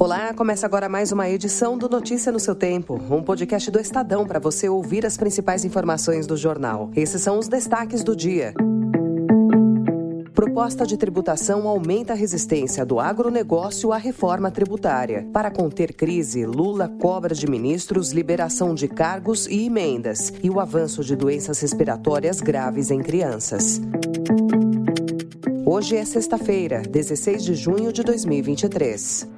Olá, começa agora mais uma edição do Notícia no seu Tempo, um podcast do Estadão para você ouvir as principais informações do jornal. Esses são os destaques do dia. Proposta de tributação aumenta a resistência do agronegócio à reforma tributária. Para conter crise, Lula cobra de ministros liberação de cargos e emendas e o avanço de doenças respiratórias graves em crianças. Hoje é sexta-feira, 16 de junho de 2023.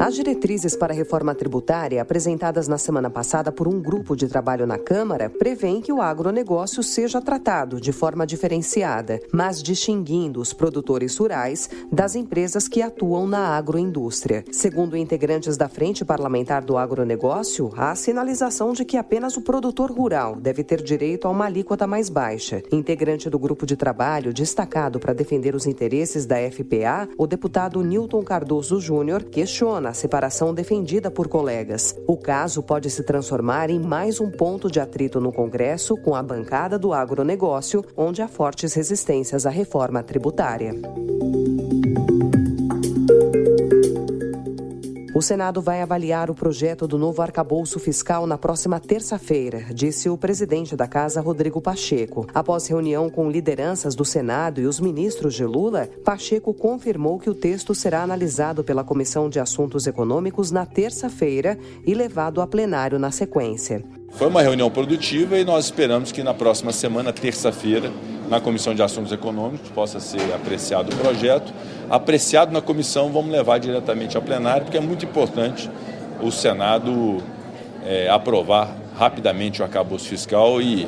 As diretrizes para a reforma tributária, apresentadas na semana passada por um grupo de trabalho na Câmara, prevêem que o agronegócio seja tratado de forma diferenciada, mas distinguindo os produtores rurais das empresas que atuam na agroindústria. Segundo integrantes da Frente Parlamentar do Agronegócio, há sinalização de que apenas o produtor rural deve ter direito a uma alíquota mais baixa. Integrante do grupo de trabalho destacado para defender os interesses da FPA, o deputado Newton Cardoso Júnior questiona a separação defendida por colegas. O caso pode se transformar em mais um ponto de atrito no Congresso com a bancada do agronegócio, onde há fortes resistências à reforma tributária. O Senado vai avaliar o projeto do novo arcabouço fiscal na próxima terça-feira, disse o presidente da Casa, Rodrigo Pacheco. Após reunião com lideranças do Senado e os ministros de Lula, Pacheco confirmou que o texto será analisado pela Comissão de Assuntos Econômicos na terça-feira e levado a plenário na sequência. Foi uma reunião produtiva e nós esperamos que na próxima semana, terça-feira, na Comissão de Assuntos Econômicos, possa ser apreciado o projeto. Apreciado na comissão, vamos levar diretamente ao plenário, porque é muito importante o Senado é, aprovar rapidamente o arcabouço fiscal e,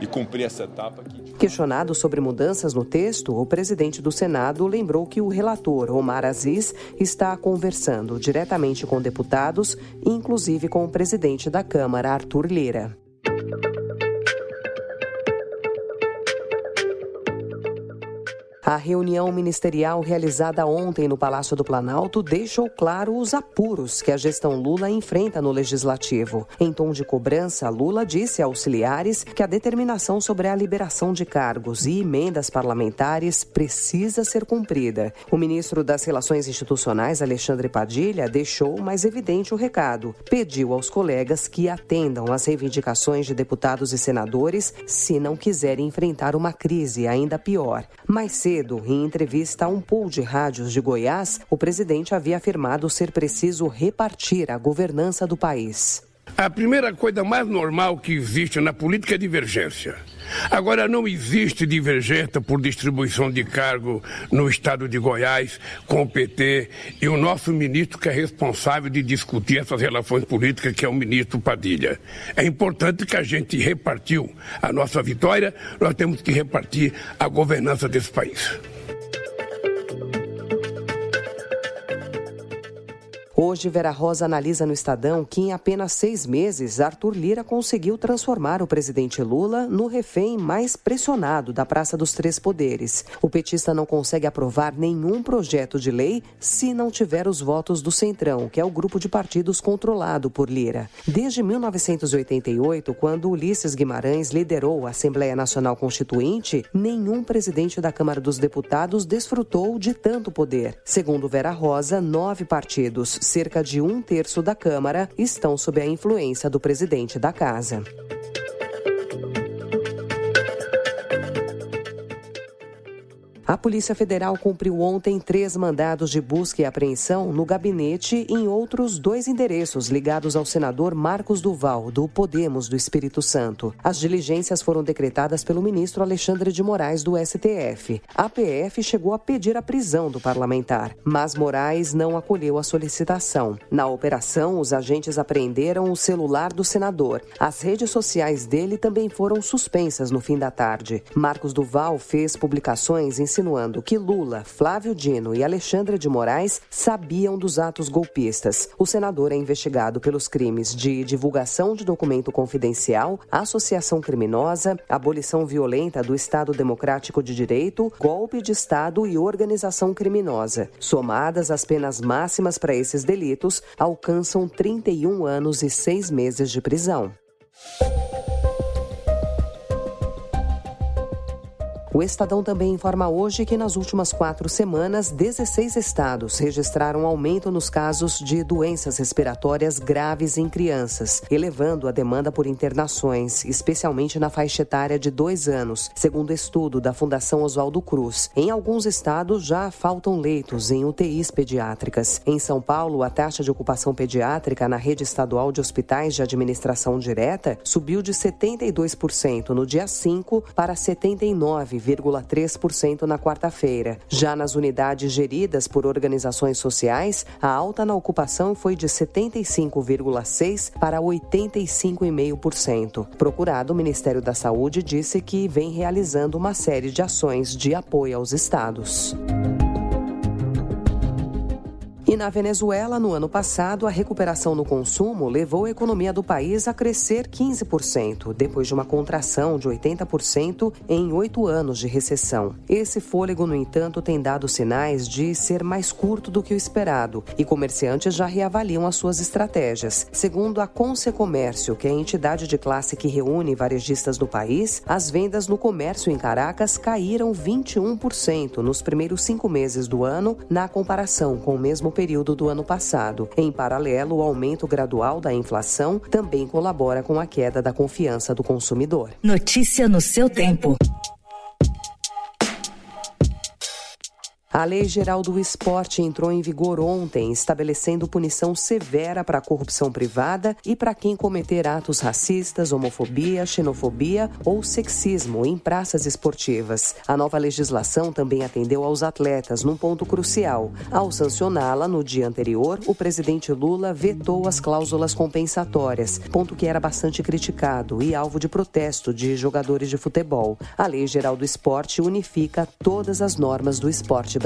e cumprir essa etapa. Questionado sobre mudanças no texto, o presidente do Senado lembrou que o relator, Omar Aziz, está conversando diretamente com deputados, inclusive com o presidente da Câmara, Arthur Lira. A reunião ministerial realizada ontem no Palácio do Planalto deixou claro os apuros que a gestão Lula enfrenta no legislativo. Em tom de cobrança, Lula disse a auxiliares que a determinação sobre a liberação de cargos e emendas parlamentares precisa ser cumprida. O ministro das Relações Institucionais, Alexandre Padilha, deixou mais evidente o recado. Pediu aos colegas que atendam às reivindicações de deputados e senadores se não quiserem enfrentar uma crise ainda pior. Mais cedo, cedo, em entrevista a um pool de rádios de Goiás, o presidente havia afirmado ser preciso repartir a governança do país. A primeira coisa mais normal que existe na política é divergência. Agora, não existe divergência por distribuição de cargo no estado de Goiás com o PT e o nosso ministro que é responsável de discutir essas relações políticas, que é o ministro Padilha. É importante que a gente repartiu a nossa vitória, nós temos que repartir a governança desse país. Hoje, Vera Rosa analisa no Estadão que em apenas seis meses, Arthur Lira conseguiu transformar o presidente Lula no refém mais pressionado da Praça dos Três Poderes. O petista não consegue aprovar nenhum projeto de lei se não tiver os votos do Centrão, que é o grupo de partidos controlado por Lira. Desde 1988, quando Ulisses Guimarães liderou a Assembleia Nacional Constituinte, nenhum presidente da Câmara dos Deputados desfrutou de tanto poder. Segundo Vera Rosa, nove partidos cerca de um terço da Câmara estão sob a influência do presidente da Casa. A Polícia Federal cumpriu ontem três mandados de busca e apreensão no gabinete e em outros dois endereços ligados ao senador Marcos Duval, do Podemos do Espírito Santo. As diligências foram decretadas pelo ministro Alexandre de Moraes, do STF. A PF chegou a pedir a prisão do parlamentar, mas Moraes não acolheu a solicitação. Na operação, os agentes apreenderam o celular do senador. As redes sociais dele também foram suspensas no fim da tarde. Marcos Duval fez publicações em insinuando que Lula, Flávio Dino e Alexandre de Moraes sabiam dos atos golpistas. O senador é investigado pelos crimes de divulgação de documento confidencial, associação criminosa, abolição violenta do Estado Democrático de Direito, golpe de Estado e organização criminosa. Somadas, as penas máximas para esses delitos alcançam 31 anos e seis meses de prisão. O Estadão também informa hoje que nas últimas quatro semanas, 16 estados registraram um aumento nos casos de doenças respiratórias graves em crianças, elevando a demanda por internações, especialmente na faixa etária de dois anos, segundo estudo da Fundação Oswaldo Cruz. Em alguns estados já faltam leitos em UTIs pediátricas. Em São Paulo, a taxa de ocupação pediátrica na rede estadual de hospitais de administração direta subiu de 72% no dia 5 para 79,3% na quarta-feira. Já nas unidades geridas por organizações sociais, a alta na ocupação foi de 75,6% para 85,5%. Procurado, o Ministério da Saúde disse que vem realizando uma série de ações de apoio aos estados. Na Venezuela, no ano passado, a recuperação no consumo levou a economia do país a crescer 15%, depois de uma contração de 80% em oito anos de recessão. Esse fôlego, no entanto, tem dado sinais de ser mais curto do que o esperado e comerciantes já reavaliam as suas estratégias. Segundo a Conce Comércio, que é a entidade de classe que reúne varejistas do país, as vendas no comércio em Caracas caíram 21% nos primeiros cinco meses do ano, na comparação com o mesmo período do ano passado. Em paralelo, o aumento gradual da inflação também colabora com a queda da confiança do consumidor. Notícia no seu tempo. A Lei Geral do Esporte entrou em vigor ontem, estabelecendo punição severa para a corrupção privada e para quem cometer atos racistas, homofobia, xenofobia ou sexismo em praças esportivas. A nova legislação também atendeu aos atletas num ponto crucial. Ao sancioná-la no dia anterior, o presidente Lula vetou as cláusulas compensatórias, ponto que era bastante criticado e alvo de protesto de jogadores de futebol. A Lei Geral do Esporte unifica todas as normas do esporte